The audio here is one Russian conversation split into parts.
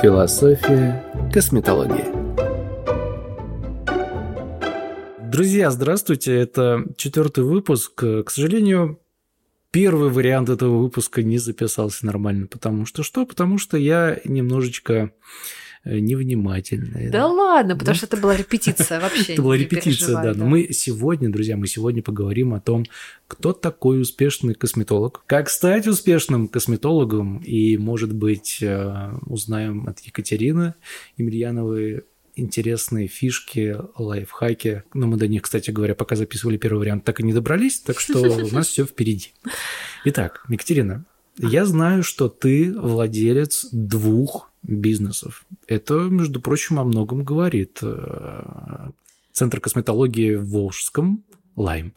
Философия косметологии. Друзья, здравствуйте. Это четвертый выпуск. К сожалению, первый вариант этого выпуска не записался нормально. Потому что что? Потому что я немножечко э, невнимательный. Да, ладно, потому что это была репетиция вообще. Это была репетиция, да. Но мы сегодня, друзья, мы сегодня поговорим о том, кто такой успешный косметолог, как стать успешным косметологом, и, может быть, э, узнаем от Екатерины Емельяновой интересные фишки, лайфхаки. Но мы до них, кстати говоря, пока записывали первый вариант, так и не добрались, так что у нас все впереди. Итак, Екатерина, я знаю, что ты владелец двух бизнесов. Это, между прочим, о многом говорит. Э, Центр косметологии в Волжском, Лайм,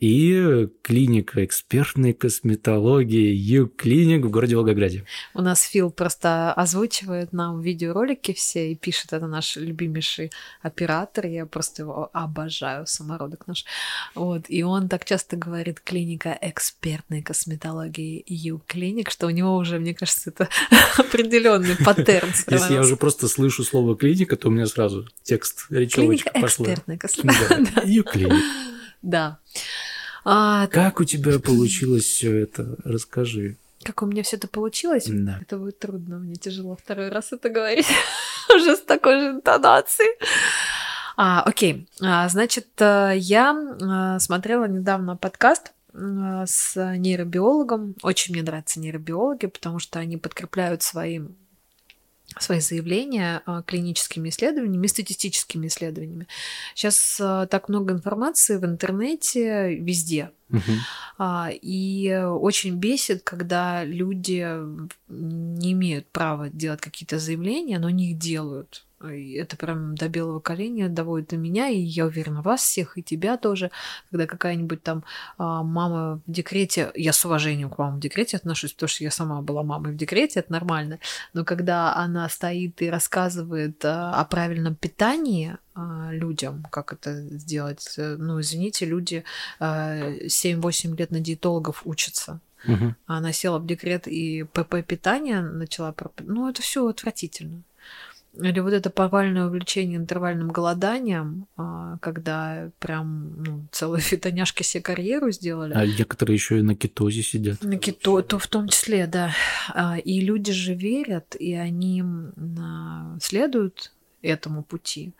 и клиника экспертной косметологии Ю-клиник в городе Волгограде. У нас Фил просто озвучивает нам видеоролики все и пишет, это наш любимейший оператор, я просто его обожаю, самородок наш. Вот, и он так часто говорит клиника экспертной косметологии Ю-клиник, что у него уже, мне кажется, это определенный паттерн. Если я уже просто слышу слово клиника, то у меня сразу текст, Клиника речевочка пошла. экспертной косметологии. Ю-клиник. Да. А, Как у тебя получилось все это? Расскажи. как у меня все это получилось? Да. Это будет трудно, мне тяжело второй раз это говорить уже с такой же интонацией. А, окей, А, значит, э, я э, смотрела недавно подкаст с нейробиологом. Очень мне нравятся нейробиологи, потому что они подкрепляют своим свои заявления э, клиническими исследованиями, статистическими исследованиями. Сейчас э, так много информации в интернете, везде, а, И очень бесит, когда люди не имеют права делать какие-то заявления, но они их делают. И это прям до белого коленя доводит и меня, и я уверена, вас всех, и тебя тоже, когда какая-нибудь там а, мама в декрете, я с уважением к мамам в декрете отношусь, потому что я сама была мамой в декрете, это нормально, но когда она стоит и рассказывает а, о правильном питании а, людям, как это сделать, э, ну, извините, люди а, 7-8 лет на диетологов учатся. А Она села в декрет и ПП питание начала... Ну, это все отвратительно. Или вот это повальное увлечение интервальным голоданием, а, когда прям ну, целые фитоняшки себе карьеру сделали. А некоторые еще и на кетозе сидят. На кито, то в том числе, да. А, И люди же верят, и они следуют этому пути.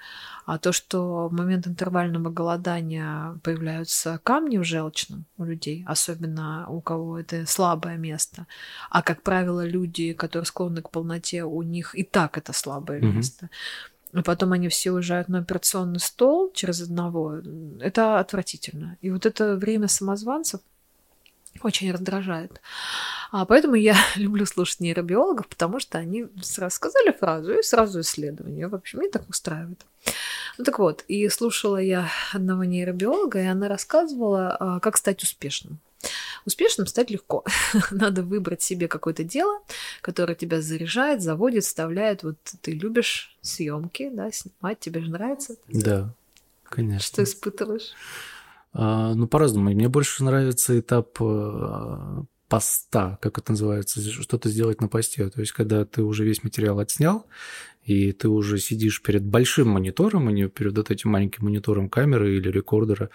А то, что в момент интервального голодания появляются камни в желчном у людей, особенно у кого это слабое место, а, как правило, люди, которые склонны к полноте, у них и так это слабое Мгм. место. И потом они все уезжают на операционный стол через одного. Это отвратительно. И вот это время самозванцев очень раздражает. А поэтому я люблю слушать нейробиологов, потому что они сразу сказали фразу и сразу исследование. В общем, меня так устраивает. Ну так вот, и слушала я одного нейробиолога, и она рассказывала, а, как стать успешным. Успешным стать легко. Надо выбрать себе какое-то дело, которое тебя заряжает, заводит, вставляет. Вот ты любишь съемки, да, снимать, тебе же нравится. Да, конечно. Что испытываешь? А, ну, по-разному. Мне больше нравится этап э, поста, как это называется, что-то сделать на посте. То есть, когда ты уже весь материал отснял, и ты уже сидишь перед большим монитором, а не перед вот этим маленьким монитором камеры или рекордера,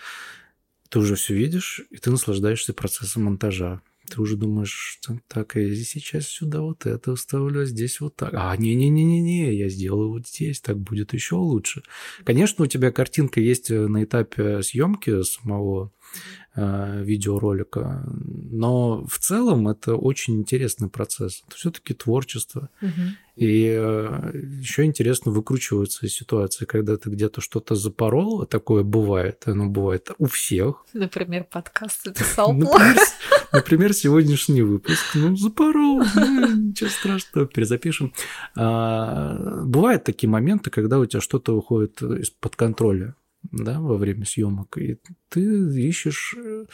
ты уже все видишь, и ты наслаждаешься процессом монтажа. Ты уже думаешь, так, я сейчас сюда вот это вставлю, а здесь вот так. А, не-не-не-не-не, я сделаю вот здесь, так будет еще лучше. Конечно, у тебя картинка есть э, на этапе съемки самого э, видеоролика, но в целом это очень интересный процесс. Это все-таки творчество. И еще интересно выкручиваться из ситуации, когда ты где-то что-то запорол, а такое бывает, оно бывает у всех. Например, подкаст записал плохо. Например, сегодняшний выпуск. Ну, запорол, ну, ничего страшного, перезапишем. А, Бывают такие моменты, когда у тебя что-то уходит из-под контроля да, во время съемок, и ты ищешь э,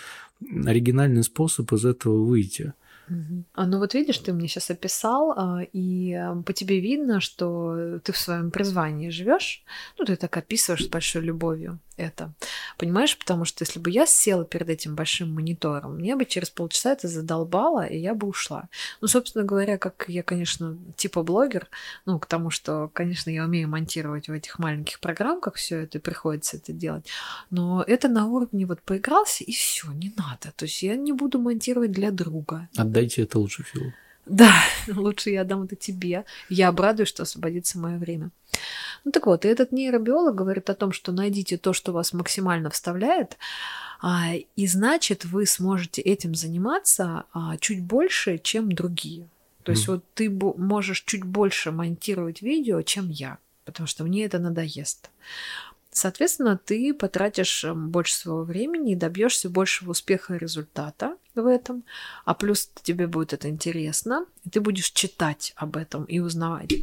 оригинальный способ из этого выйти. А ну вот видишь, ты мне сейчас описал, а, и а, по тебе видно, что ты в своем призвании живешь. Ну, ты так описываешь с большой любовью это. Понимаешь, потому что если бы я села перед этим большим монитором, мне бы через полчаса это задолбало, и я бы ушла. Ну, собственно говоря, как я, конечно, типа блогер, ну, к тому, что, конечно, я умею монтировать в этих маленьких программках все это, и приходится это делать, но это на уровне вот поигрался, и все, не надо. То есть я не буду монтировать для друга. Отдайте это лучше Филу. Да, лучше я отдам это тебе. Я обрадуюсь, что освободится мое время. Ну так вот, и этот нейробиолог говорит о том, что найдите то, что вас максимально вставляет, а, и значит, вы сможете этим заниматься а, чуть больше, чем другие. То есть mm. вот ты можешь чуть больше монтировать видео, чем я, потому что мне это надоест. Соответственно, ты потратишь эм, больше своего времени и добьешься большего успеха и результата в этом. А плюс тебе будет это интересно, и ты будешь читать об этом и узнавать.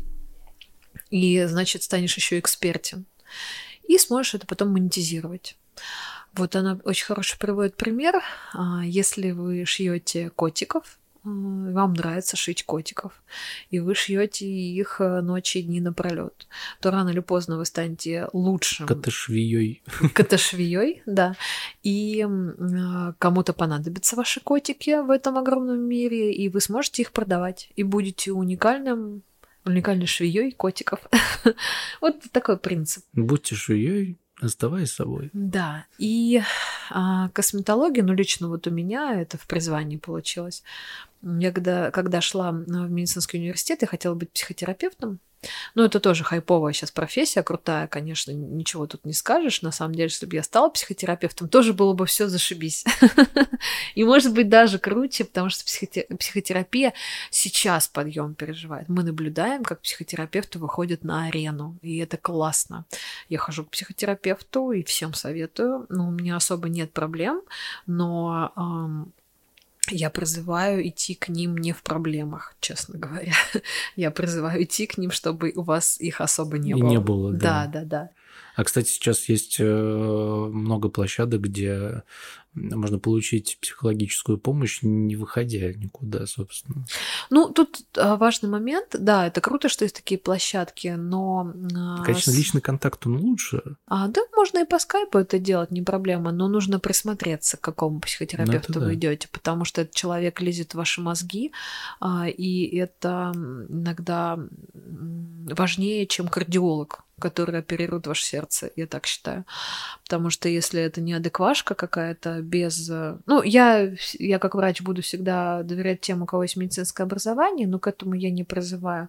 И, значит, станешь еще экспертен. И сможешь это потом монетизировать. Вот она очень хороший приводит пример. А, если вы шьете котиков, вам нравится шить котиков, и вы шьете их э, ночи и дни напролет, то рано или поздно вы станете лучшим. Каташвией. Каташвией, да. И э, кому-то понадобятся ваши котики в этом огромном мире, и вы сможете их продавать, и будете уникальным уникальной швеей котиков. вот такой принцип. Будьте швеей, Оставаясь собой. Да. И а, косметология, ну, лично вот у меня это в призвании получилось. Я когда, когда шла в медицинский университет, я хотела быть психотерапевтом. Ну, это тоже хайповая сейчас профессия, крутая, конечно, ничего тут не скажешь. На самом деле, если бы я стала психотерапевтом, тоже было бы все зашибись. И может быть даже круче, потому что психотерапия сейчас подъем переживает. Мы наблюдаем, как психотерапевты выходят на арену, и это классно. Я хожу к психотерапевту и всем советую. Ну, у меня особо нет проблем, но я призываю идти к ним не в проблемах, честно говоря. Я призываю идти к ним, чтобы у вас их особо не И было. не было, да. Да, да, да. А, кстати, сейчас есть э, много площадок, где можно получить психологическую помощь, не выходя никуда, собственно. Ну, тут а, важный момент. Да, это круто, что есть такие площадки, но... А, Конечно, личный контакт, он лучше. А, да, можно и по скайпу это делать, не проблема, но нужно присмотреться, к какому психотерапевту ну, вы да. идете, потому что этот человек лезет в ваши мозги, а, и это иногда важнее, чем кардиолог который оперирует ваше сердце, я так считаю. Потому что если это не адеквашка какая-то без... Э, ну, я, я как врач буду всегда доверять тем, у кого есть медицинское образование, но к этому я не призываю.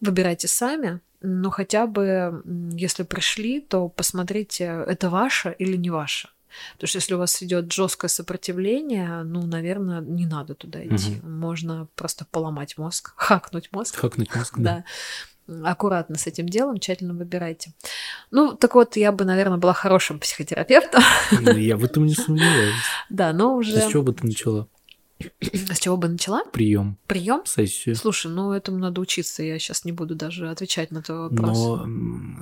Выбирайте сами, но хотя бы, если пришли, то посмотрите, это ваше или не ваше. Потому что если у вас идет жесткое сопротивление, ну, наверное, не надо туда идти. Угу. Можно просто поломать мозг, хакнуть мозг. Хакнуть мозг, да. да аккуратно с этим делом, тчательно выбирайте. Ну, так вот, я бы, наверное, была хорошим психотерапевтом. Я в этом не сомневаюсь. Да, но уже... С чего бы ты начала? С чего бы начала? Прием. Прием? Сессию. Слушай, ну этому надо учиться. Я сейчас не буду даже отвечать на твой вопрос. Но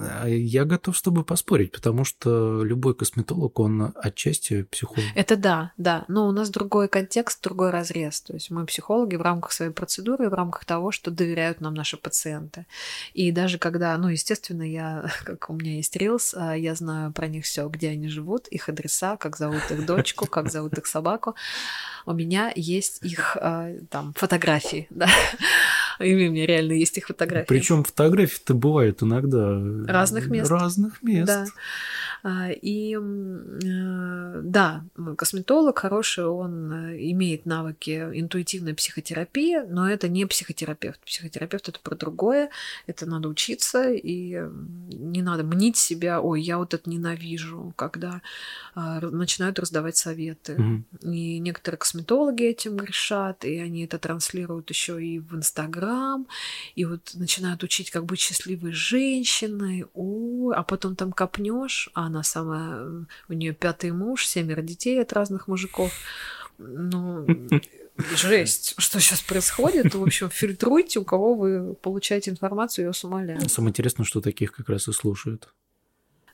а, я готов с тобой поспорить, потому что любой косметолог, он отчасти психолог. Это да, да. Но у нас другой контекст, другой разрез. То есть мы психологи в рамках своей процедуры, в рамках того, что доверяют нам наши пациенты. И даже когда, ну, естественно, я, как у меня есть рилс, а, я знаю про них все, где они живут, их адреса, как зовут их дочку, как зовут их собаку. У меня есть их а, там фотографии, да. И у меня реально есть их фотографии. Причем фотографии-то бывают иногда разных мест. Разных мест. Да. А, и э, да, косметолог хороший, он э, имеет навыки интуитивной психотерапии, но это не психотерапевт. Психотерапевт это про другое, это надо учиться, и не надо мнить себя, ой, я вот это ненавижу, когда а, начинают раздавать советы. Угу. И некоторые косметологи этим грешат, и они это транслируют еще и в Инстаграм, и вот начинают учить, как быть счастливой женщиной, ой, а потом там копнешь, а она самая, у нее пятый муж, семеро детей от разных мужиков. Ну, жесть, что сейчас происходит. В общем, фильтруйте, у кого вы получаете информацию, я вас умоляю. Самое интересное, что таких как раз и слушают.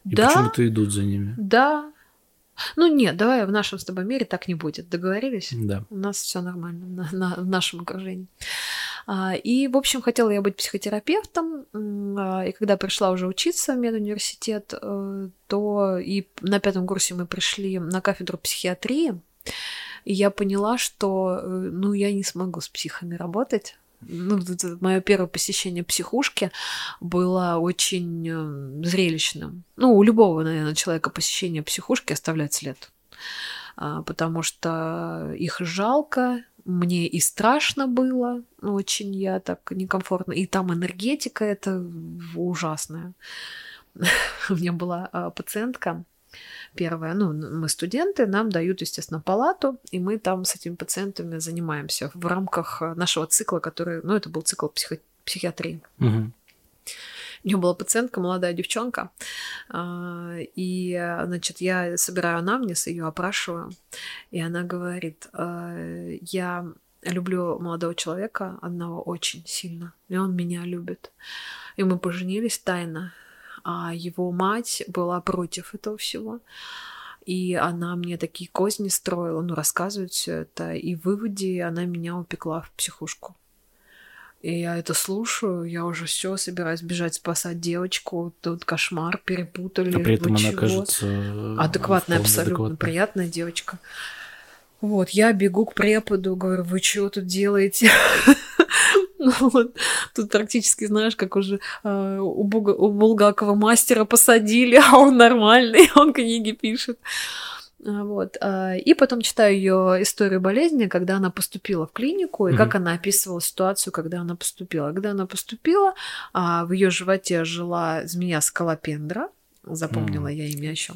И да, почему-то идут за ними. Да, Ну нет, давай в нашем с тобой мире так не будет. Договорились? Да. У нас все нормально на, на, в нашем окружении. А, и, в общем, хотела я быть психотерапевтом. А, и когда пришла уже учиться в медуниверситет, э, то и на пятом курсе мы пришли на кафедру психиатрии. И я поняла, что э, ну, я не смогу с психами работать ну, мое первое посещение психушки было очень э, зрелищным. Ну, у любого, наверное, человека посещение психушки оставляет след. А, потому что их жалко, мне и страшно было, очень я так некомфортно. И там энергетика это ужасная. У меня была а, пациентка, Первое, ну, мы студенты, нам дают, естественно, палату, и мы там с этими пациентами занимаемся в рамках э, нашего цикла, который, ну, это был цикл психо- психиатрии. Угу. У нее была пациентка, молодая девчонка, а, и, значит, я собираю анамнез, ее опрашиваю, и она говорит, «Э, я люблю молодого человека одного очень сильно, и он меня любит. И мы поженились тайно, а его мать была против этого всего. И она мне такие козни строила, ну, рассказывает все это. И в выводе она меня упекла в психушку. И я это слушаю, я уже все собираюсь бежать спасать девочку. Тут кошмар, перепутали. А при этом она чего? кажется адекватная, абсолютно адекватной. приятная девочка. Вот, я бегу к преподу, говорю, вы что тут делаете? Ну вот, тут практически, знаешь, как уже э, у, Буга, у Булгакова мастера посадили, а он нормальный, он книги пишет. А, Вот. а, И потом читаю ее историю болезни, когда она поступила в клинику, и Мгм. как она описывала ситуацию, когда она поступила. Когда она поступила, а, в ее животе жила змея скалопендра, запомнила М. я имя еще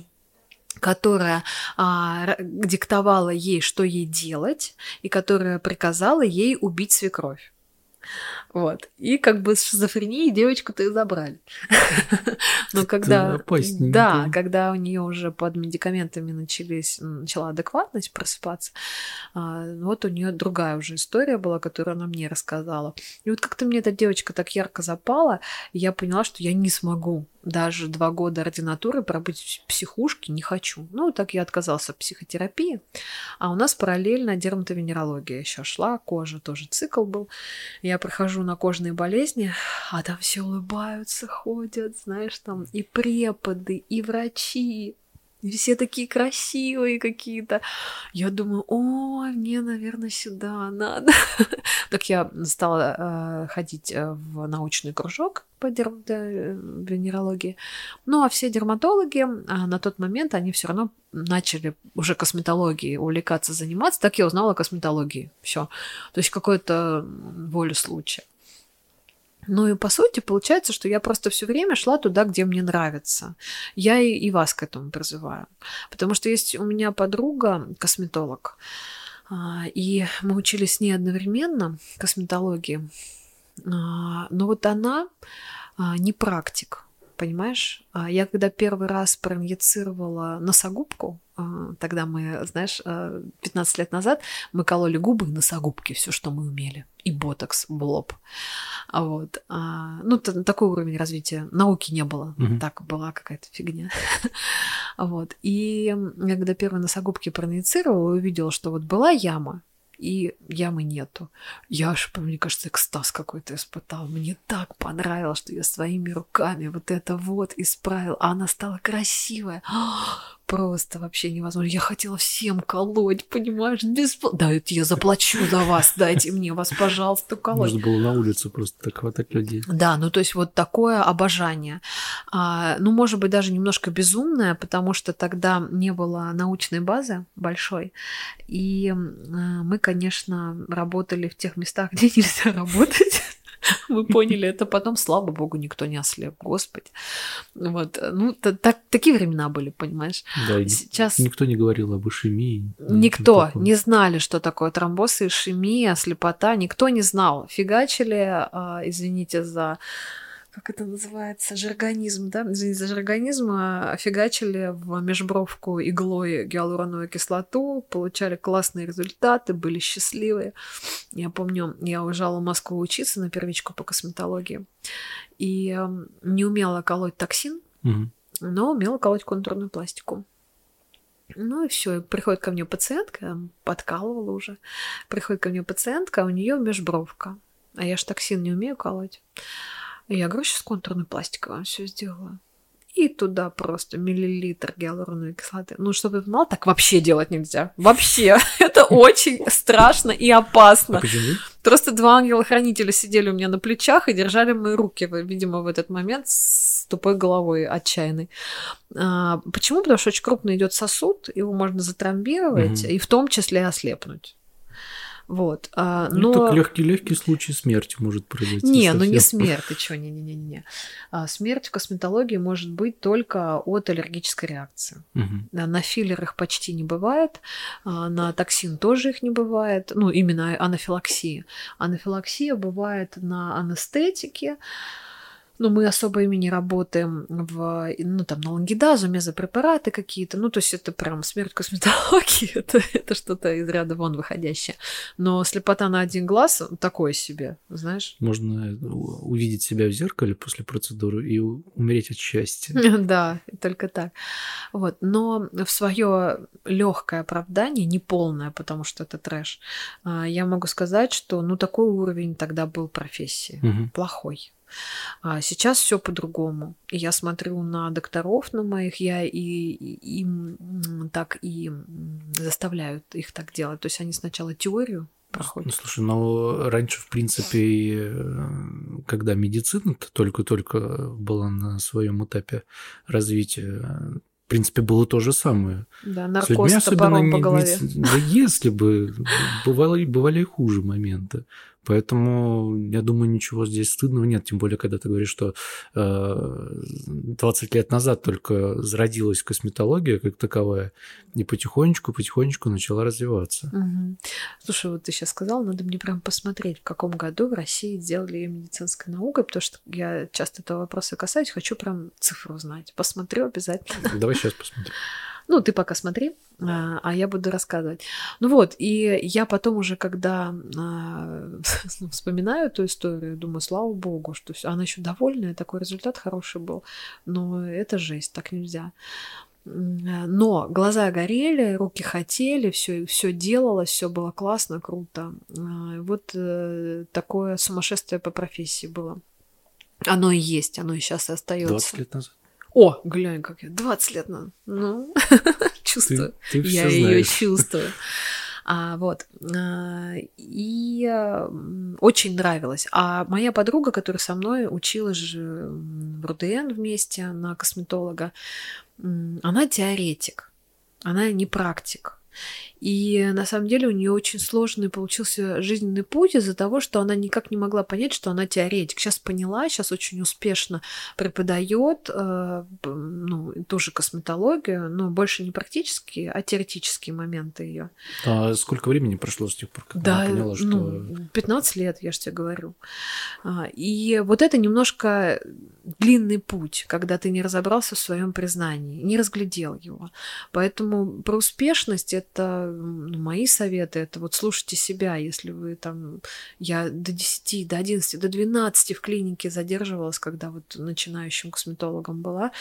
которая а, диктовала ей, что ей делать, и которая приказала ей убить свекровь. Вот. И как бы с шизофренией девочку-то и забрали. Но когда... опасненько. Да, когда у нее уже под медикаментами начались, начала адекватность просыпаться, а, вот у нее другая уже история была, которую она мне рассказала. И вот как-то мне эта девочка так ярко запала, и я поняла, что я не смогу даже два года ординатуры пробыть в психушке не хочу. Ну, так я отказался от психотерапии. А у нас параллельно дерматовенерология еще шла, кожа тоже цикл был. Я прохожу на кожные болезни, а там все улыбаются, ходят, знаешь, там и преподы, и врачи, все такие красивые какие-то. Я думаю, ой, мне, наверное, сюда надо. Так я стала э, ходить э, в научный кружок по дерматовенерологии. Ну, а все дерматологи а, на тот момент, они все равно начали уже косметологией увлекаться, заниматься. Так я узнала о косметологии. Все. То есть какое-то волю случая. Ну и по сути получается, что я просто все время шла туда, где мне нравится. Я и, и вас к этому призываю. Потому что есть у меня подруга, косметолог, а, и мы учились с ней одновременно косметологии. А, Но вот она а, не практик, понимаешь? А Я когда первый раз проинъецировала носогубку, а, тогда мы, знаешь, а, 15 лет назад мы кололи губы и носогубки, все, что мы умели, и ботокс в лоб. А Вот. А, Ну, такой уровень развития науки не было. Мгм. Так была какая-то фигня. Вот. И я когда первые носогубки проинъецировала, увидела, что вот была яма, и ямы нету. Я аж, мне кажется, экстаз какой-то испытала. Мне так понравилось, что я своими руками вот это вот исправила. А она стала красивая. Просто вообще невозможно. Я хотела всем колоть, понимаешь, бесплатно. Да, это я заплачу за вас, дайте мне вас, пожалуйста, колоть. Можно было на улицу просто так хватать людей. Да, ну то есть вот такое обожание. А, ну, может быть, даже немножко безумное, потому что тогда не было научной базы большой. И м, мы, конечно, работали в тех местах, где нельзя работать. Мы поняли это потом, слава богу, никто не ослеп, господи. Вот, ну, та- так, такие времена были, понимаешь? Да, Сейчас никто не говорил об ишемии. Никто не знали, что такое тромбоз, ишемия, слепота. Никто не знал. Фигачили, а, извините за как это называется, жаргонизм, да? Извините за жаргонизм, а, фигачили в межбровку иглой гиалуроновую кислоту, получали классные результаты, были счастливые. Я помню, я уезжала в Москву учиться на первичку по косметологии и не умела колоть токсин, Мгм. но умела колоть контурную пластику. Ну и все, приходит ко мне пациентка, подкалывала уже, приходит ко мне пациентка, а у нее межбровка, а я ж токсин не умею колоть. Я говорю, сейчас контурной пластикой вам все сделаю. И туда просто миллилитр гиалуроновой кислоты. Ну, чтобы ты понимал, так вообще делать нельзя. Вообще. Это очень страшно и опасно. А почему? Просто два ангела-хранителя сидели у меня на плечах и держали мои руки, видимо, в этот момент с тупой головой отчаянной. А, почему? Потому что очень крупно идет сосуд, его можно затрамбировать, Мгм. и в том числе ослепнуть. Вот. А, Ну, но... только легкий, легкий случай смерти может произойти. Не, ну не совсем. смерть, ты чё, не-не-не-не. А, Смерть в косметологии может быть только от аллергической реакции. Да, На филлер их почти не бывает, а, на токсин тоже их не бывает, ну, именно анафилаксия. Анафилаксия бывает на анестетике, но мы особо ими не работаем в, ну, там, на лангидазу, мезопрепараты какие-то, ну, то есть это прям смерть косметологии, это, это что-то из ряда вон выходящее. Но слепота на один глаз такое себе, знаешь. Можно у- увидеть себя в зеркале после процедуры и умереть от счастья. Да, только так. Вот. Но в свое легкое оправдание, не полное, потому что это трэш, а, я могу сказать, что ну такой уровень тогда был профессии. Плохой. А сейчас все по-другому. Я смотрю на докторов на моих, я и, и- им так и заставляют их так делать. То есть они сначала теорию Ну, проходят. слушай, но раньше, в принципе, э, когда медицина только-только была на своем этапе развития, в принципе, было то же самое. Да, С людьми наркоз особенно по голове. не- да если бы, бывали, бывали и хуже моменты. Поэтому, я думаю, ничего здесь стыдного нет. Тем более, когда ты говоришь, что э, 20 лет назад только зародилась косметология как таковая, и потихонечку-потихонечку начала развиваться. Мгм. Слушай, вот ты сейчас сказал, надо мне прям посмотреть, в каком году в России сделали ее медицинской наукой, потому что я часто этого вопроса касаюсь, хочу прям цифру узнать. Посмотрю обязательно. Давай сейчас посмотрим. Ну, ты пока смотри, а а я буду рассказывать. Ну вот, и я потом уже, когда а, ну, вспоминаю эту историю, думаю, слава богу, что всё- она еще довольная, такой результат хороший был. Но это жесть, так нельзя. Но глаза горели, руки хотели, все, все делалось, все было классно, круто. А, Вот э, такое сумасшествие по профессии было. Оно и есть, оно и сейчас и остается. 20 лет назад. О, глянь, как я. 20 лет назад. Ну, чувствую. Ты, ты Я ее чувствую. А, вот. А, и очень нравилось. А моя подруга, которая со мной училась же в РУДН вместе на косметолога, она теоретик, она не практик. И на самом деле у нее очень сложный получился жизненный путь из-за того, что она никак не могла понять, что она теоретик. Сейчас поняла, сейчас очень успешно преподает, э, ну, тоже косметологию, но больше не практические, а теоретические моменты ее. А сколько времени прошло с тех пор, как Да, она поняла, что... ну, 15 лет, я же тебе говорю. А, И вот это немножко длинный путь, когда ты не разобрался в своем признании, не разглядел его. Поэтому про успешность это ну, мои советы, это вот слушайте себя, если вы там, я до 10, до 11, до 12 в клинике задерживалась, когда вот начинающим косметологом была,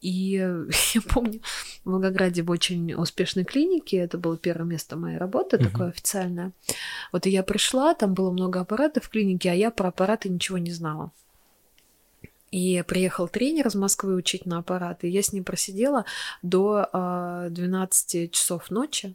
и э, я помню, в Волгограде в очень успешной клинике, это было первое место моей работы, Мгм. такое официальное, вот и я пришла, там было много аппаратов в клинике, а я про аппараты ничего не знала. И приехал тренер из Москвы учить на аппараты, я с ним просидела до а, 12 часов ночи.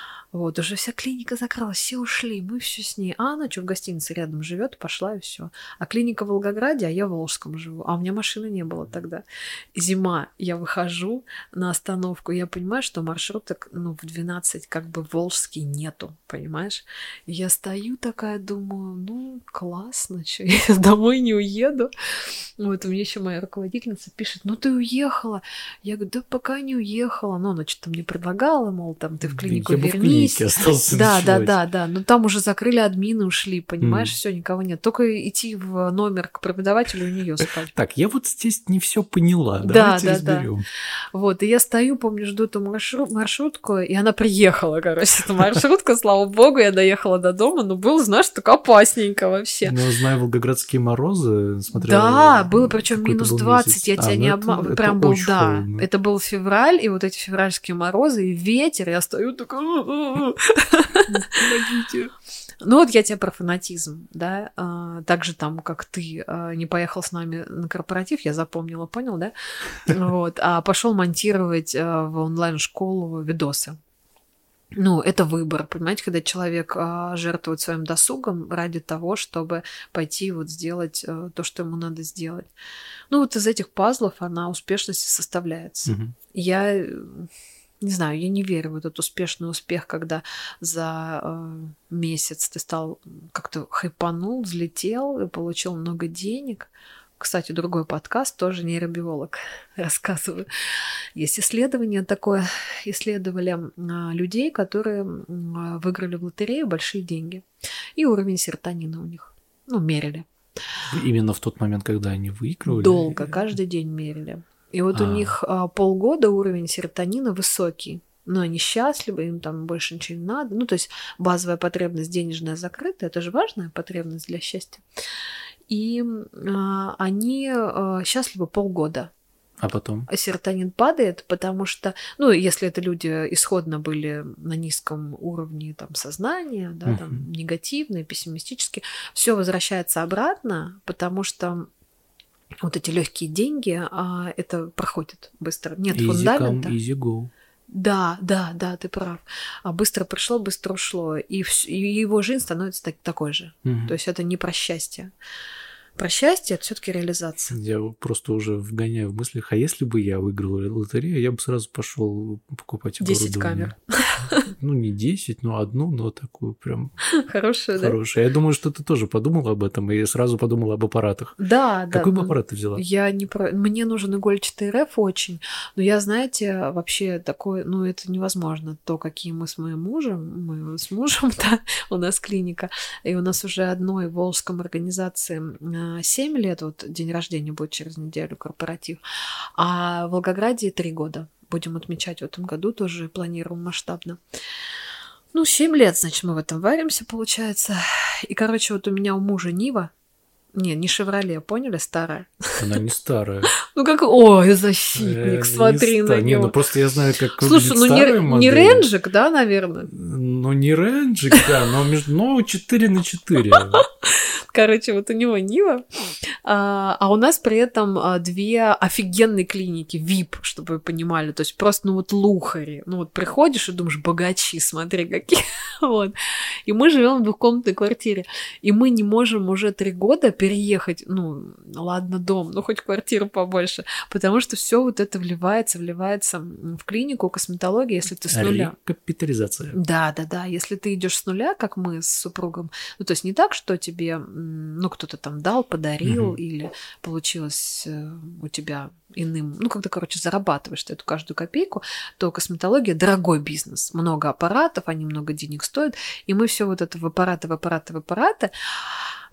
Вот, уже вся клиника закрылась, все ушли, мы все с ней. А она что, в гостинице рядом живет, пошла и все. А клиника в Волгограде, а я в Волжском живу. А у меня машины не было тогда. Зима, я выхожу на остановку, я понимаю, что маршруток, ну, в 12 как бы Волжский нету, понимаешь? И я стою такая, думаю, ну, классно, что я домой не уеду. Вот, меня еще моя руководительница пишет, ну, ты уехала. Я говорю, да пока не уехала. Но она что-то мне предлагала, мол, там, ты в клинику Я клинике остался Да, да, ночевать. да, да. Но там уже закрыли админы, ушли, понимаешь, все, никого нет. Только идти в номер к преподавателю у нее спать. Так, я вот здесь не все поняла. Да, Давайте да, да. разберем. Вот, и я стою, помню, жду эту маршру- маршрутку, и она приехала, короче, эта маршрутка, слава богу, я доехала до дома, но было, знаешь, так опасненько вообще. Но зная волгоградские морозы, смотря... Да, было причем минус был 20, месяц. я А, тебя ну не обманываю. Прям был, да. Это был февраль, и вот эти февральские морозы, и ветер, я стою такая... Помогите. Ну вот я тебе про фанатизм, да, а, так же там, как ты а, не поехал с нами на корпоратив, я запомнила, понял, да, вот, а пошел монтировать а, в онлайн-школу видосы. Ну, это выбор, понимаете, когда человек а, жертвует своим досугом ради того, чтобы пойти вот сделать а, то, что ему надо сделать. Ну, вот из этих пазлов она успешность и составляется. Мгм. Я не знаю, я не верю в этот успешный успех, когда за э, месяц ты стал как-то хайпанул, взлетел и получил много денег. Кстати, другой подкаст, тоже нейробиолог, рассказываю. Есть исследование такое, исследовали а, людей, которые а, выиграли в лотерею большие деньги. И уровень серотонина у них, ну, мерили. Именно в тот момент, когда они выигрывали. Долго, каждый день мерили. И вот у А. них а, полгода уровень серотонина высокий. Но они счастливы, им там больше ничего не надо. Ну, то есть базовая потребность денежная закрыта, это же важная потребность для счастья. И а, они а, счастливы полгода. А потом? А серотонин падает, потому что, ну, если это люди исходно были на низком уровне там, сознания, да, там, Мгм. негативные, пессимистические, все возвращается обратно, потому что вот эти легкие деньги, а, это проходит быстро. Нет Easy come, фундамента. easy go. Да, да, да, ты прав. А быстро пришло, быстро ушло. И, вс- и его жизнь становится так- такой же. Мгм. То есть это не про счастье. Про счастье это все-таки реализация. Я просто уже вгоняю в мыслях, а если бы я выиграл лотерею, я бы сразу пошел покупать 10 оборудование. Ну, не 10, но одну, но такую прям Хорошая, да? хорошую. Я думаю, что ты тоже подумал об этом и сразу подумал об аппаратах. Да, да. Какой бы аппарат ты взяла? Я не про... Мне нужен игольчатый РФ очень, но я, знаете, вообще такой, ну, это невозможно. То, какие мы с моим мужем, мы с мужем, да, у нас клиника, и у нас уже одной в Волжском организации 7 лет, вот день рождения будет через неделю, корпоратив, а в Волгограде 3 года. Будем отмечать в этом году, тоже планируем масштабно. Ну, 7 лет, значит, мы в этом варимся, получается. И, короче, вот у меня у мужа Нива, не, не Шевроле, поняли, старая. Она не старая. Ну как, ой, Э, защитник, не смотри на ста- Не, него. ну просто я знаю, как Слушай, ну не, ренджик, да, наверное? Ну, не ренджик, да, но, между... но 4 на 4. Короче, вот у него Нива, а, а у нас при этом а, две офигенные клиники, VIP, чтобы вы понимали, то есть просто, ну вот лухари, ну вот приходишь и думаешь, богачи, смотри, какие, вот. И мы живем в двухкомнатной квартире, и мы не можем уже три года переехать, ну, ладно, дом, ну хоть квартиру побольше, потому что все вот это вливается, вливается в клинику, косметологию, если ты с нуля. Рекапитализация. Да, да, да. Если ты идешь с нуля, как мы с супругом, ну то есть не так, что тебе, ну кто-то там дал, подарил, Мгм. или получилось э, у тебя иным, ну когда, короче, зарабатываешь ты эту каждую копейку, то косметология дорогой бизнес, много аппаратов, они много денег стоят, и мы все вот это в аппараты, в аппараты, в аппараты.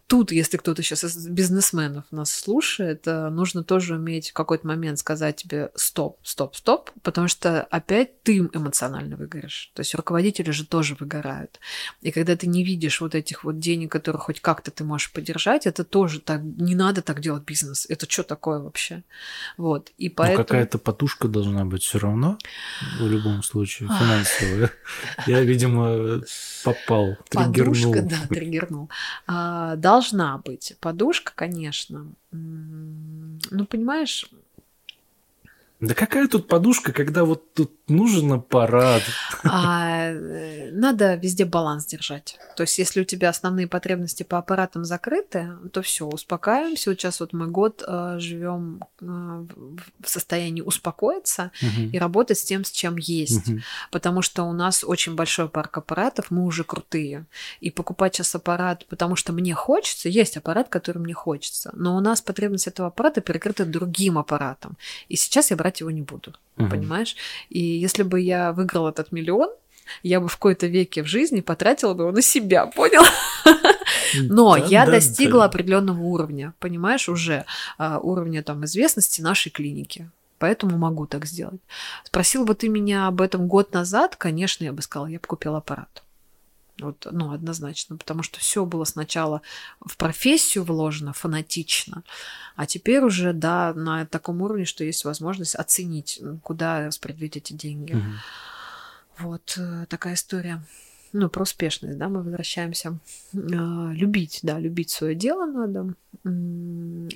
Тут, если кто-то сейчас из бизнесменов нас слушает, э, нужно тоже уметь в какой-то момент сказать тебе стоп, стоп, стоп, потому что опять ты эмоционально выгоришь. То есть руководители же тоже выгорают. И когда ты не видишь вот этих вот денег, которые хоть как-то ты можешь поддержать, это тоже так, не надо так делать бизнес. Это что такое вообще? Вот. И Ну, поэтому... какая-то подушка должна быть все равно, в любом случае, финансовая. Я, видимо, попал, триггернул. Подушка, да, триггернул. А, должна быть подушка, конечно. Ну, понимаешь, Да какая тут подушка, когда вот тут нужен аппарат? а, э, надо везде баланс держать. То есть, если у тебя основные потребности по аппаратам закрыты, то все, успокаиваемся. Вот сейчас вот мы год живем в состоянии успокоиться Мгм. и работать с тем, с чем есть. Мгм. потому что у нас очень большой парк аппаратов, мы уже крутые. И покупать сейчас аппарат, потому что мне хочется, есть аппарат, который мне хочется, но у нас потребность этого аппарата перекрыта другим аппаратом. И сейчас я брать его не буду, Мгм. понимаешь? И если бы я выиграл этот миллион, я бы в какой-то веке в жизни потратила бы его на себя, понял? Но Да, я да, достигла да. определенного уровня, понимаешь, уже а, уровня там известности нашей клиники. Поэтому могу так сделать. Спросил бы ты меня об этом год назад, конечно, я бы сказала, я бы купила аппарат. Вот, ну, однозначно, потому что все было сначала в профессию вложено фанатично, а теперь уже, да, на таком уровне, что есть возможность оценить, куда распределить эти деньги. Угу. Вот э, такая история. Ну, про успешность, да, мы возвращаемся. Э, любить, да, любить свое дело надо.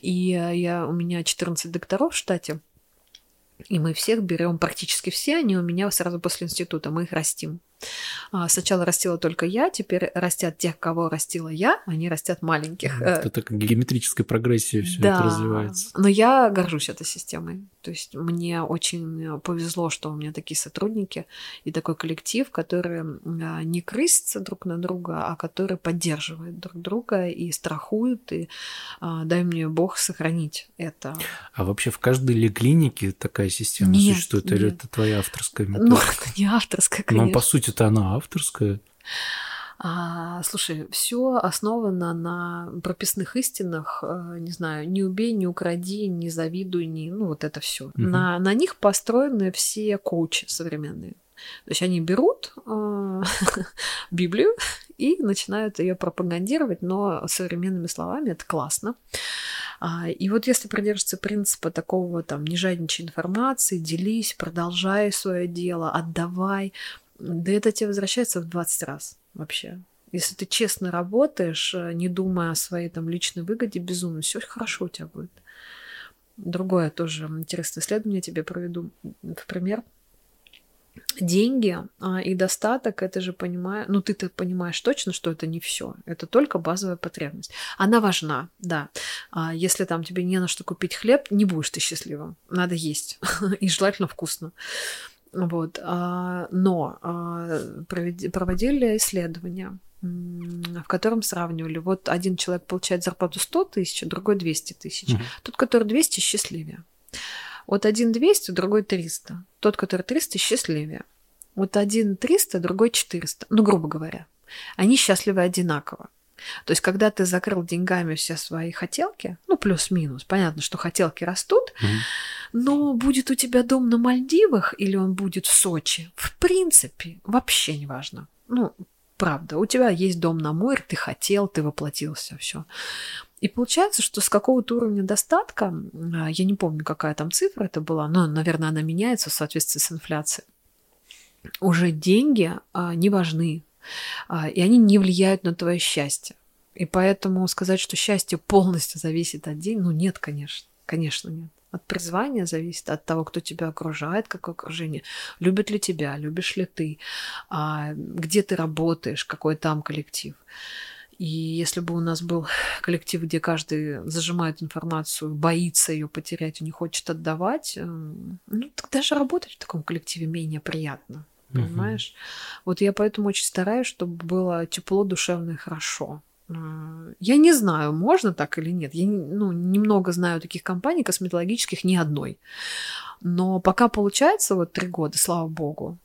И я, у меня 14 докторов в штате, и мы всех берем, практически все они у меня сразу после института, мы их растим. А, сначала растила только я, теперь растят тех, кого растила я, они растят маленьких. Это так геометрической прогрессии все да, это развивается. Но я горжусь этой системой. То есть мне очень повезло, что у меня такие сотрудники и такой коллектив, которые а, не крысятся друг на друга, а которые поддерживают друг друга и страхуют, и а, дай мне Бог сохранить это. А вообще в каждой ли клинике такая система нет, существует? Нет. Или это твоя авторская методика? Ну, это не авторская, конечно. Но по сути это она авторская. А, слушай, все основано на прописных истинах. Э, не знаю, не убей, не укради, не завидуй, не, ну вот это все. Угу. На, на них построены все коучи современные. То есть они берут э, Библию и начинают ее пропагандировать, но современными словами это классно. А, и вот если придерживаться принципа такого там не жадничай информации, делись, продолжай свое дело, отдавай, да это тебе возвращается в 20 раз вообще. Если ты честно работаешь, э, не думая о своей там личной выгоде, безумно, все хорошо у тебя будет. Другое тоже интересное исследование тебе проведу в пример. Деньги а, и достаток, это же понимаю, ну ты-то понимаешь точно, что это не все, это только базовая потребность. Она важна, да. А если там тебе не на что купить хлеб, не будешь ты счастливым, надо есть и желательно вкусно. Вот. А, но а, проводили исследования, в котором сравнивали. Вот один человек получает зарплату 100 тысяч, другой 200 тысяч. Угу. Тот, который 200, счастливее. Вот один 200, другой 300. Тот, который 300, счастливее. Вот один 300, другой 400. Ну, грубо говоря. Они счастливы одинаково. То есть, когда ты закрыл деньгами все свои хотелки, ну, плюс-минус, понятно, что хотелки растут, mm-hmm. Но будет у тебя дом на Мальдивах или он будет в Сочи, в принципе, вообще не важно. Ну, правда, у тебя есть дом на море, ты хотел, ты воплотился, все. И получается, что с какого-то уровня достатка, а, я не помню, какая там цифра это была, но, наверное, она меняется в соответствии с инфляцией, уже деньги а, не важны, а, и они не влияют на твое счастье. И поэтому сказать, что счастье полностью зависит от денег, ну нет, конечно, конечно нет. От призвания зависит, от того, кто тебя окружает, какое окружение, любит ли тебя, любишь ли ты, а, где ты работаешь, какой там коллектив. И если бы у нас был коллектив, где каждый зажимает информацию, боится ее потерять и не хочет отдавать, э, ну, тогда же работать в таком коллективе менее приятно понимаешь? Угу. Вот я поэтому очень стараюсь, чтобы было тепло, душевно и хорошо. А, я не знаю, можно так или нет. Я ну, немного знаю таких компаний косметологических, ни одной. Но пока получается вот три года, слава богу,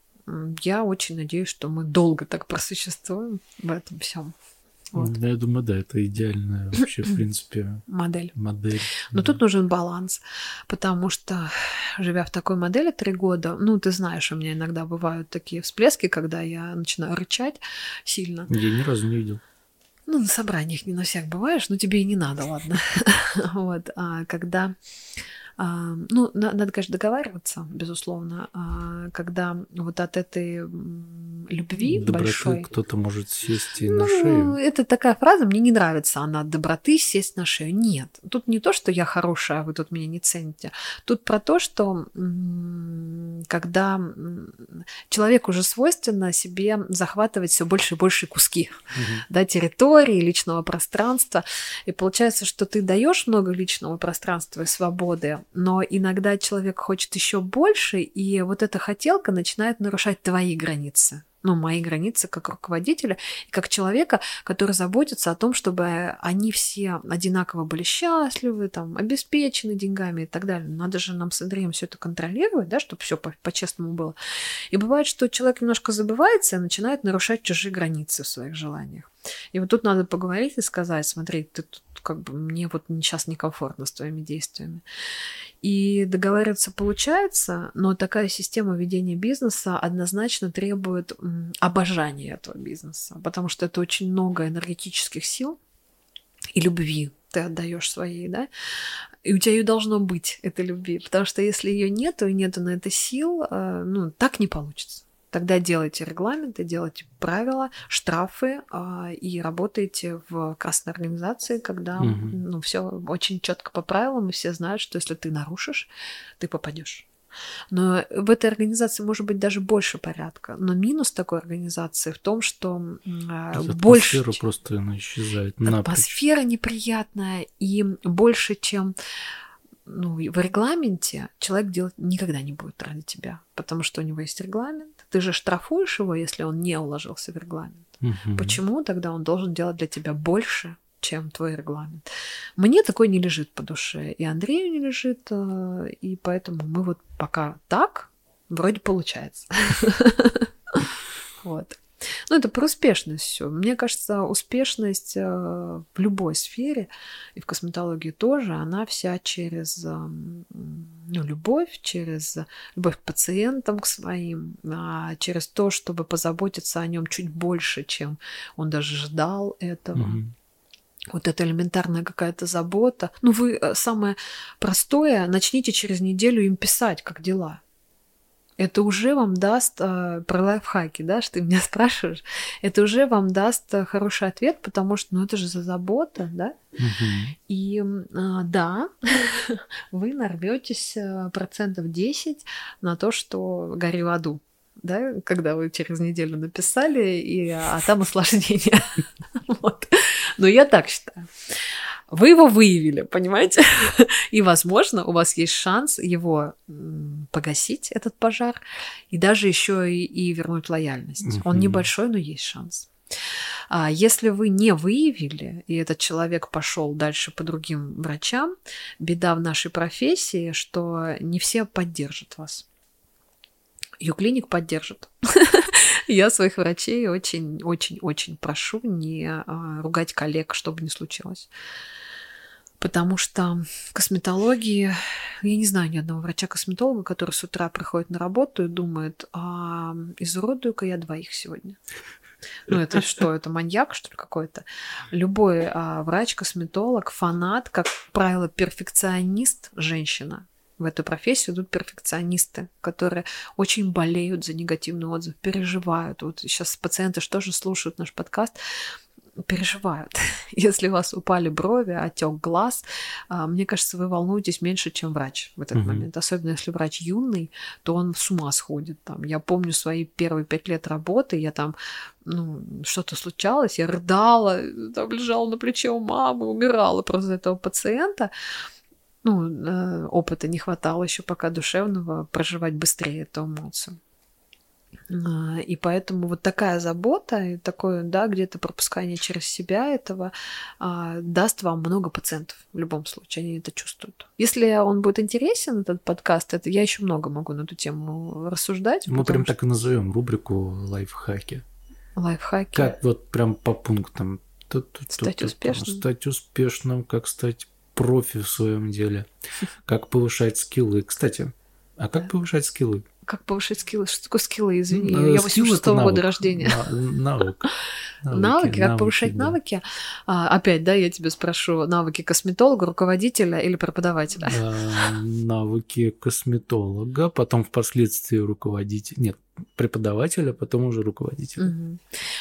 я очень надеюсь, что мы долго так просуществуем в этом всем. Вот. Ну, я думаю, да, это идеальная вообще, в принципе, модель. модель Но да. тут нужен баланс, потому что, живя в такой модели три года, ну, ты знаешь, у меня иногда бывают такие всплески, когда я начинаю рычать сильно. Я ни разу не видел. Ну, на собраниях не на всех бываешь, но тебе и не надо, ладно. вот, а когда ну, надо, конечно, договариваться, безусловно, а, когда вот от этой любви доброты большой... кто-то может сесть и ну, на шею. Это такая фраза, мне не нравится она, от доброты сесть на шею. Нет, тут не то, что я хорошая, а вы тут меня не цените. Тут про то, что когда человеку уже свойственно себе захватывать все больше и больше куски угу. да, территории, личного пространства. И получается, что ты даешь много личного пространства и свободы, но иногда человек хочет еще больше, и вот эта хотелка начинает нарушать твои границы ну, мои границы как руководителя и как человека, который заботится о том, чтобы они все одинаково были счастливы, там, обеспечены деньгами и так далее. Надо же нам с Андреем все это контролировать, да, чтобы все по-честному было. И бывает, что человек немножко забывается и начинает нарушать чужие границы в своих желаниях. И вот тут надо поговорить и сказать, смотри, ты тут как бы мне вот сейчас некомфортно с твоими действиями. И договариваться получается, но такая система ведения бизнеса однозначно требует обожания этого бизнеса, потому что это очень много энергетических сил и любви ты отдаешь своей, да, и у тебя ее должно быть, этой любви, потому что если ее нету и нету на это сил, э, ну, так не получится. Тогда делайте регламенты, делайте правила, штрафы э, и работаете в красной организации, когда угу. ну, все очень четко по правилам, и все знают, что если ты нарушишь, ты попадешь. Но в этой организации может быть даже больше порядка. Но минус такой организации в том, что э, больше... Атмосфера просто она исчезает. Атмосфера неприятная, и больше, чем ну, в регламенте человек делать никогда не будет ради тебя, потому что у него есть регламент. Ты же штрафуешь его, если он не уложился в регламент. Угу. Почему тогда он должен делать для тебя больше, чем твой регламент? Мне такой не лежит по душе, и Андрею не лежит, э, и поэтому мы вот пока так, вроде получается. Вот. Ну, это про успешность все. Мне кажется, успешность э, в любой сфере, и в косметологии тоже, она вся через э, ну, любовь, через любовь к пациентам, к своим, а через то, чтобы позаботиться о нем чуть больше, чем он даже ждал этого. Mm-hmm вот эта элементарная какая-то забота. Ну, вы э, самое простое, начните через неделю им писать, как дела это уже вам даст э, про лайфхаки, да, что ты меня спрашиваешь, это уже вам даст э, хороший ответ, потому что, ну, это же за забота, да, угу. и э, да, вы нарветесь э, процентов 10 на то, что гори в аду, да, когда вы через неделю написали, и, а там осложнение. вот. Но я так считаю. Вы его выявили, понимаете? И, возможно, у вас есть шанс его погасить, этот пожар, и даже еще и, и вернуть лояльность. Он небольшой, но есть шанс. А если вы не выявили, и этот человек пошел дальше по другим врачам, беда в нашей профессии, что не все поддержат вас. Юклиник поддержит. Я своих врачей очень-очень-очень прошу не а, ругать коллег, чтобы не случилось. Потому что косметологии, я не знаю ни одного врача-косметолога, который с утра приходит на работу и думает, а, изуродую-ка я двоих сегодня. Ну, это что? Это маньяк, что ли, какой-то? Любой а, врач-косметолог, фанат, как правило, перфекционист, женщина, в эту профессию идут перфекционисты, которые очень болеют за негативный отзыв, переживают. Вот сейчас пациенты же слушают наш подкаст, переживают. Если у вас упали брови, отек глаз, а, мне кажется, вы волнуетесь меньше, чем врач в этот угу. момент. Особенно если врач юный, то он с ума сходит. Там. Я помню свои первые пять лет работы, я там ну, что-то случалось, я рыдала, там лежала на плече у мамы, умирала просто этого пациента. Ну, э, опыта не хватало еще пока душевного проживать быстрее эту эмоцию. А, и поэтому вот такая забота и такое, да, где-то пропускание через себя этого а, даст вам много пациентов в любом случае, они это чувствуют. Если он будет интересен, этот подкаст, это я еще много могу на эту тему рассуждать. Мы прям что... так и назовем рубрику лайфхаки. Лайфхаки. Как вот прям по пунктам. Стать успешным. Стать успешным, как стать профи в своем деле, как повышать скиллы. Кстати, а как повышать скиллы? Как повышать скиллы? Что такое скиллы, извини? Ну, я 86-го года рождения. Навык. Навыки, навыки как навыки, повышать да. навыки? А, опять, да, я тебе спрошу, навыки косметолога, руководителя или преподавателя? А, навыки косметолога, потом впоследствии руководителя. Нет, преподавателя, потом уже руководителя. Угу.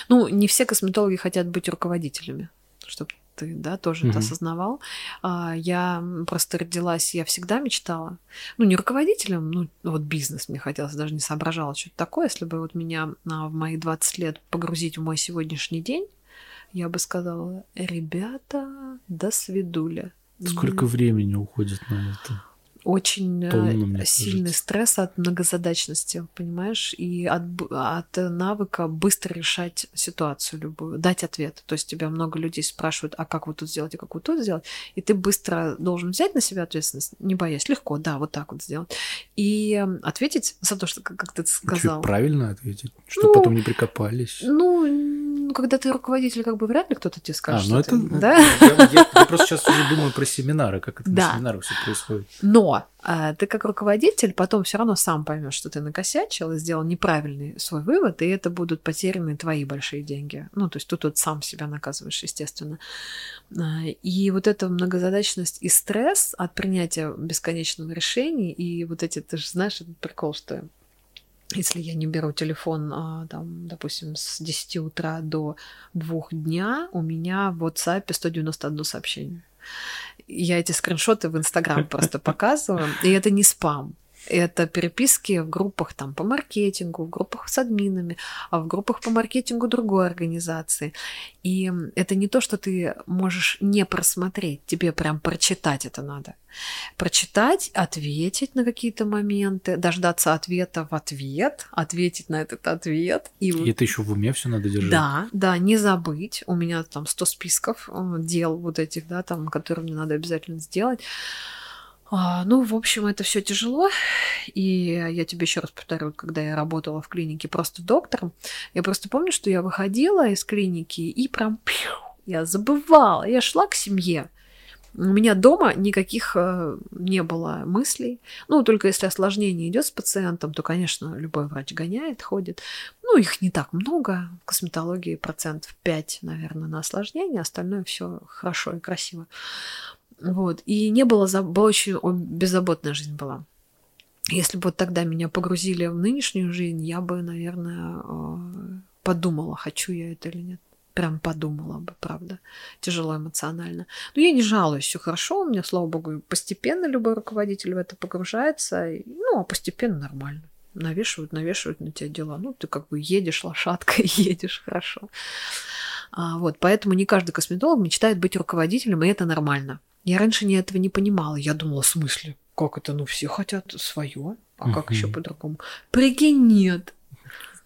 Ну, не все косметологи хотят быть руководителями, чтобы ты, да, тоже mm-hmm. это осознавал. А, я просто родилась, я всегда мечтала, ну, не руководителем, ну, вот бизнес мне хотелось, даже не соображала, что это такое. Если бы вот меня а, в мои 20 лет погрузить в мой сегодняшний день, я бы сказала, ребята, до свидуля. Сколько времени уходит на это? Очень Тонну, сильный кажется. стресс от многозадачности, понимаешь, и от, от навыка быстро решать ситуацию любую, дать ответ. То есть тебя много людей спрашивают, а как вот тут сделать, и как вот тут сделать, и ты быстро должен взять на себя ответственность, не боясь, легко, да, вот так вот сделать, и ответить за то, что, как ты сказал. Чуть правильно ответить, чтобы ну, потом не прикопались. Ну, ну, когда ты руководитель, как бы вряд ли кто-то тебе скажет. А, ну это... ты- да? Я, я- я просто сейчас уже думаю про семинары, как это Да. на семинарах все происходит. Но а, ты как руководитель потом все равно сам поймешь, что ты накосячил и сделал неправильный свой вывод, и это будут потеряны твои большие деньги. Ну, то есть тут вот сам себя наказываешь, естественно. А, И вот эта многозадачность и стресс от принятия бесконечных решений, и вот эти, ты же знаешь, этот прикол, что если я не беру телефон, а, там, допустим, с 10 утра до 2 дня, у меня в WhatsApp 191 сообщение. Я эти скриншоты в Инстаграм просто показываю, и это не спам. Это переписки в группах там по маркетингу, в группах с админами, а в группах по маркетингу другой организации. И это не то, что ты можешь не просмотреть, тебе прям прочитать это надо. Прочитать, ответить на какие-то моменты, дождаться ответа в ответ, ответить на этот ответ. И, И это еще в уме все надо держать. да, да, не забыть. У меня там 100 списков э, дел вот этих, да, там, которые мне надо обязательно сделать. А, ну, в общем, это все тяжело. И я тебе еще раз повторю, когда я работала в клинике просто доктором, я просто помню, что я выходила из клиники и прям пью, я забывала, я шла к семье. У меня дома никаких э, не было мыслей. Ну, только если осложнение идет с пациентом, то, конечно, любой врач гоняет, ходит. Ну, их не так много. В косметологии процентов 5, наверное, на осложнение. Остальное все хорошо и красиво. Вот. И не было, была очень беззаботная жизнь была. Если бы вот тогда меня погрузили в нынешнюю жизнь, я бы, наверное, э, подумала, хочу я это или нет. Прям подумала бы, правда. Тяжело эмоционально. Но я не жалуюсь, все хорошо. У меня, слава богу, постепенно любой руководитель в это погружается. Ну, а постепенно нормально. Навешивают, навешивают на тебя дела. Ну, ты как бы едешь лошадкой, едешь хорошо. А, вот, поэтому не каждый косметолог мечтает быть руководителем, и это нормально. Я раньше не этого не понимала. Я думала, в смысле? Как это? Ну, все хотят свое. А как еще по-другому? Прикинь, нет.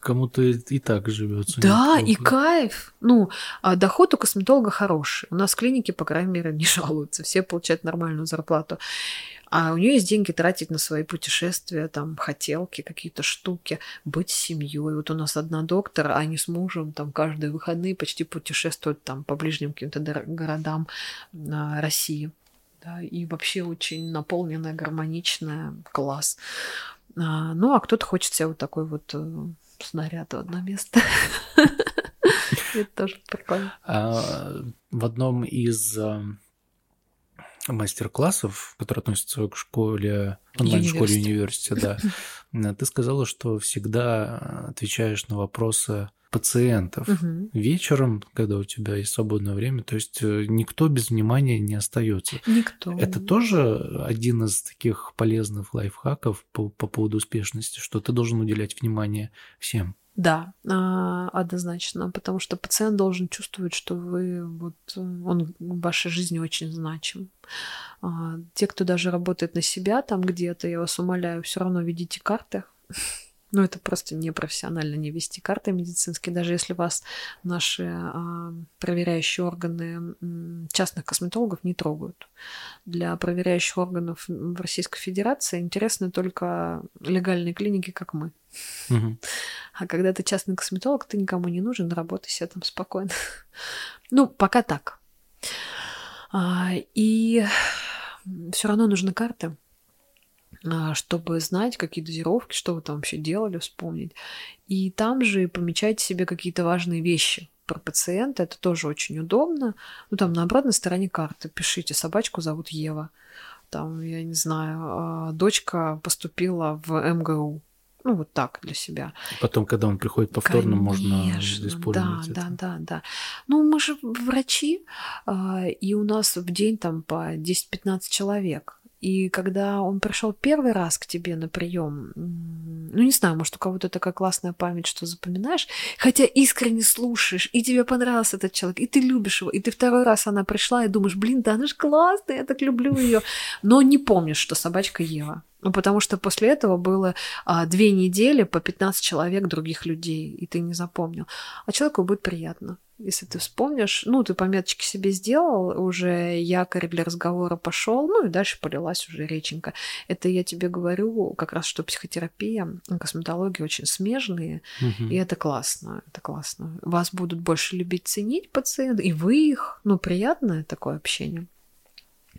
Кому-то и, так живется. Да, и кайф. Ну, а доход у косметолога хороший. У нас в клинике, по крайней мере, не жалуются. Все получают нормальную зарплату. А у нее есть деньги тратить на свои путешествия, там, хотелки, какие-то штуки, быть семьей. Вот у нас одна доктор, а они с мужем там каждые выходные почти путешествуют там по ближним каким-то городам а, России. Да, и вообще очень наполненная, гармоничная, класс. А, ну, а кто-то хочет себе вот такой вот э, снаряд в одно место. Это тоже прикольно. А, в одном из а, мастер-классов, которые относятся к школе, онлайн-школе Университет. университета, да, ты сказала, что всегда отвечаешь на вопросы пациентов Мгм. вечером, когда у тебя есть свободное время, то есть э, никто без внимания не остается. Никто. Это тоже один из таких полезных лайфхаков по, по поводу успешности, что ты должен уделять внимание всем. Да, а, однозначно, потому что пациент должен чувствовать, что вы вот э, он в вашей жизни очень значим. А, Те, кто даже работает на себя там где-то, я вас умоляю, все равно ведите карты. Ну, это просто непрофессионально не вести карты медицинские, даже если вас наши а, проверяющие органы частных косметологов не трогают. Для проверяющих органов в Российской Федерации интересны только легальные клиники, как мы. А когда ты частный косметолог, ты никому не нужен, работай себе там спокойно. Ну, пока так. А, И все равно нужны карты, чтобы знать, какие дозировки, что вы там вообще делали, вспомнить. И там же помечайте себе какие-то важные вещи про пациента. Это тоже очень удобно. Ну, там на обратной стороне карты пишите, собачку зовут Ева. Там, я не знаю, а, дочка поступила в МГУ. Ну, вот так для себя. Потом, когда он приходит повторно, можно Конечно, использовать да, это. да, да, да. Ну, мы же врачи, а, и у нас в день там по 10-15 человек. И когда он пришел первый раз к тебе на прием, ну не знаю, может у кого-то такая классная память, что запоминаешь, хотя искренне слушаешь, и тебе понравился этот человек, и ты любишь его, и ты второй раз она пришла и думаешь, блин, да она же классная, я так люблю ее, но не помнишь, что собачка Ева. Ну, потому что после этого было а, две недели по 15 человек других людей, и ты не запомнил. А человеку будет приятно. Если ты вспомнишь, ну, ты пометочки себе сделал, уже якорь для разговора пошел, ну, и дальше полилась уже реченька. Это я тебе говорю как раз, что психотерапия, косметология очень смежные, Мгм. и это классно, это классно. Вас будут больше любить, ценить пациенты, и вы их, ну, приятное такое общение.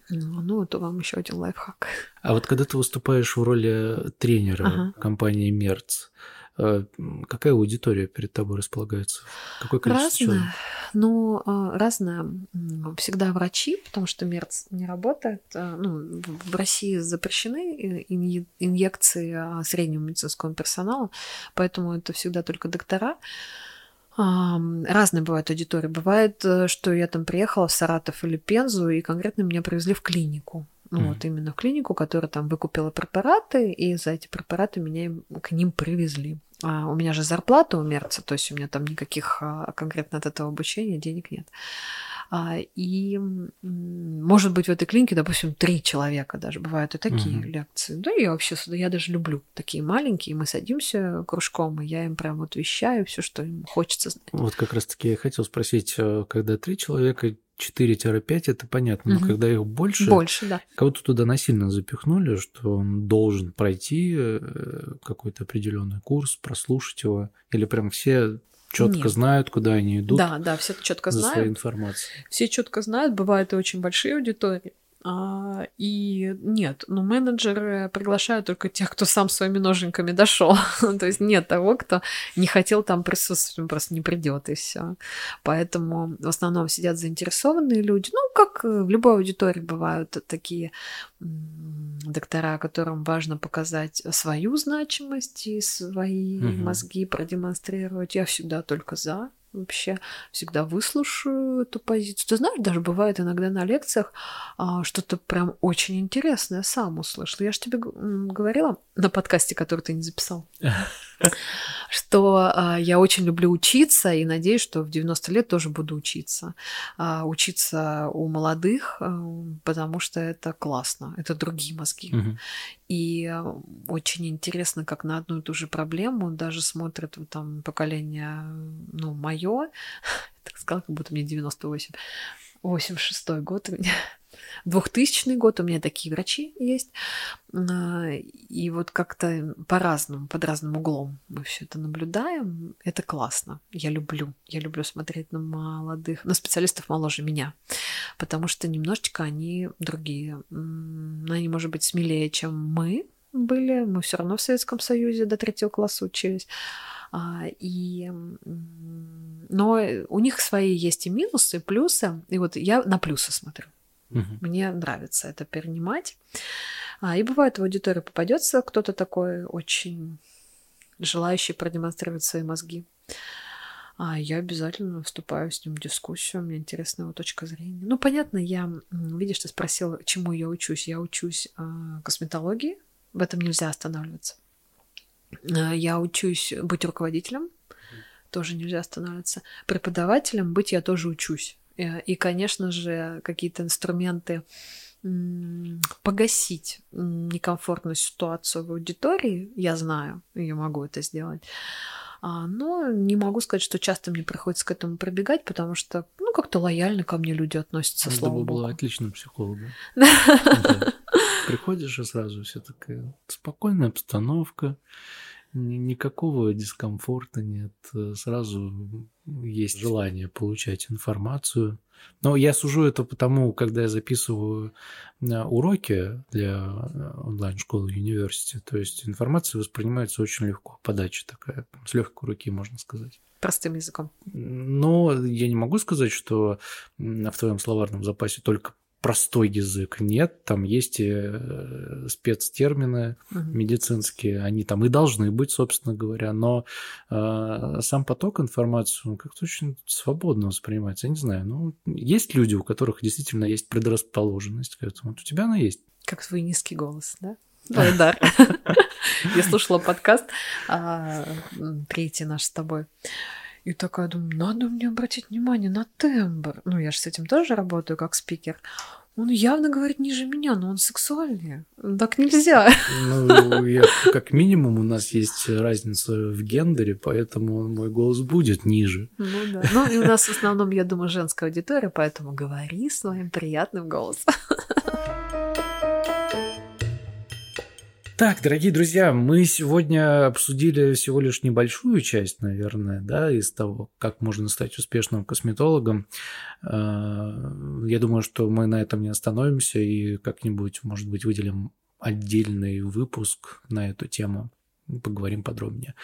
Ну, ну, это вам еще один лайфхак. А вот когда ты выступаешь в роли тренера Ага. компании Мерц, какая аудитория перед тобой располагается? Какое количество человек? Разное. Ну, а, разное. Всегда врачи, потому что МЕРЦ не работает. А, Ну, в России запрещены э, инъе- инъекции а, среднего медицинского персонала, поэтому это всегда только доктора. Ам, Разные бывают аудитории. Бывает, э, что я там приехала в Саратов или Пензу, и конкретно меня привезли в клинику. Ну, Мгм. вот именно в клинику, которая там выкупила препараты, и за эти препараты меня к ним привезли. А у меня же зарплата у Мерца, то есть у меня там никаких а, конкретно от этого обучения денег нет. И, м, может быть, в этой клинике, допустим, три человека даже бывают и такие Мгм. лекции. Да, я вообще сюда, я даже люблю такие маленькие. Мы садимся кружком, и я им прям вот вещаю все, что им хочется знать. Вот как раз-таки я хотел спросить, э, когда три человека, 4-5, это понятно, но Мгм. когда их больше, Больше, да. кого-то туда насильно запихнули, что он должен пройти э, какой-то определенный курс, прослушать его, или прям все четко Нет. знают, куда они идут Да, да, все четко за своей знают. информацией. Все четко знают, бывают и очень большие аудитории. А, и нет, ну менеджеры приглашают только тех, кто сам своими ноженьками дошел. То есть нет того, кто не хотел там присутствовать, он просто не придет и все. Поэтому в основном сидят заинтересованные люди. Ну, как в любой аудитории бывают такие доктора, которым важно показать свою значимость и свои мозги продемонстрировать. Я всегда только за вообще всегда выслушаю эту позицию. Ты знаешь, даже бывает иногда на лекциях а, что-то прям очень интересное сам услышала. Я же тебе говорила на подкасте, который ты не записал, что а, я очень люблю учиться и надеюсь, что в 90 лет тоже буду учиться. А, учиться у молодых, а, потому что это классно, это другие мозги. И очень интересно, как на одну и ту же проблему даже смотрят вот там поколение, ну, мое, так сказала, как будто мне 98, 86 год у меня, 2000 год, у меня такие врачи есть. А, И вот как-то по-разному, под разным углом мы все это наблюдаем. Это классно. Я люблю. Я люблю смотреть на молодых, на специалистов моложе меня, потому что немножечко они другие. Они, может быть, смелее, чем мы были. Мы все равно в Советском Союзе до третьего класса учились. А, И, но у них свои есть и минусы, и плюсы. И вот я на плюсы смотрю. Мгм. Мне нравится это перенимать. А, и бывает в аудитории попадется кто-то такой очень желающий продемонстрировать свои мозги. А я обязательно вступаю с ним в дискуссию, мне интересна его точка зрения. Ну, понятно, я, видишь, ты спросил, чему я учусь. Я учусь а, косметологии, в этом нельзя останавливаться. А, Я учусь быть руководителем, тоже нельзя останавливаться. Преподавателем быть я тоже учусь. Э, И, конечно же, какие-то инструменты погасить некомфортную ситуацию в аудитории, я знаю, я могу это сделать. А, Но не могу сказать, что часто мне приходится к этому пробегать, потому что, ну, как-то лояльно ко мне люди относятся, Надо слава богу. была отличным психологом. Приходишь и сразу все такая спокойная обстановка, никакого дискомфорта нет, э, сразу есть желание получать информацию. Но я сужу это потому, когда я записываю э, уроки для э, онлайн-школы University, то есть информация воспринимается очень легко, подача такая, с легкой руки, можно сказать. Простым языком. Но я не могу сказать, что в твоем словарном запасе только простой язык. Нет, там есть э, спецтермины Мгм. медицинские, они там и должны быть, собственно говоря, но э, сам поток информации он как-то очень свободно воспринимается. Я не знаю, ну, есть люди, у которых действительно есть предрасположенность к этому. Вот у тебя она есть. Как твой низкий голос, да? Твой дар. Я слушала подкаст, а, третий наш с тобой. И такая думаю, надо мне обратить внимание на тембр. Ну, я же с этим тоже работаю как спикер. Он явно говорит ниже меня, но он сексуальнее. Так нельзя. Ну, я, как минимум у нас есть разница в гендере, поэтому мой голос будет ниже. Ну да. Ну и у нас в основном, я думаю, женская аудитория, поэтому говори своим приятным голосом. Так, дорогие друзья, мы сегодня обсудили всего лишь небольшую часть, наверное, да, из того, как можно стать успешным косметологом. А, я думаю, что мы на этом не остановимся и как-нибудь, может быть, выделим отдельный выпуск на эту тему. Поговорим подробнее.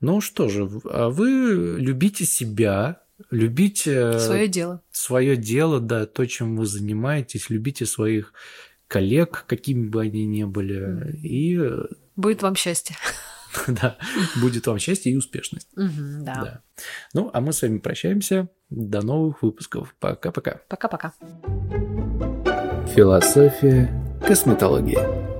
Ну что же, а вы любите себя, любите свое дело. Свое дело, да, то, чем вы занимаетесь, любите своих коллег, какими бы они ни были, и... Будет вам счастье. Да, будет вам счастье и успешность. да. да. Ну, а мы с вами прощаемся. До новых выпусков. Пока-пока. Пока-пока. Философия косметологии.